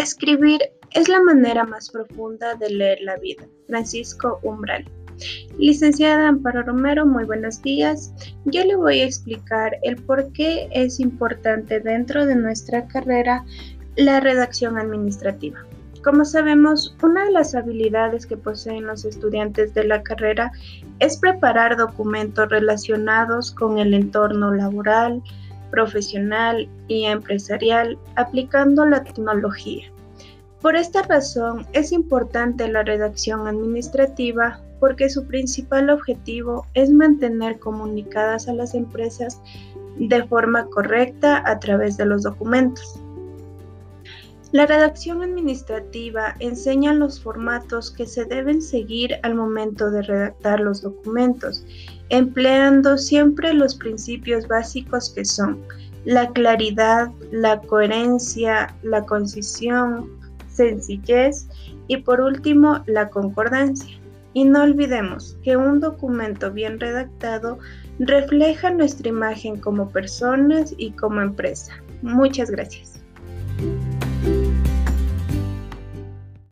Escribir es la manera más profunda de leer la vida. Francisco Umbral. Licenciada Amparo Romero, muy buenos días. Yo le voy a explicar el por qué es importante dentro de nuestra carrera la redacción administrativa. Como sabemos, una de las habilidades que poseen los estudiantes de la carrera es preparar documentos relacionados con el entorno laboral, profesional y empresarial aplicando la tecnología. Por esta razón es importante la redacción administrativa porque su principal objetivo es mantener comunicadas a las empresas de forma correcta a través de los documentos. La redacción administrativa enseña los formatos que se deben seguir al momento de redactar los documentos, empleando siempre los principios básicos que son la claridad, la coherencia, la concisión, sencillez y por último la concordancia. Y no olvidemos que un documento bien redactado refleja nuestra imagen como personas y como empresa. Muchas gracias.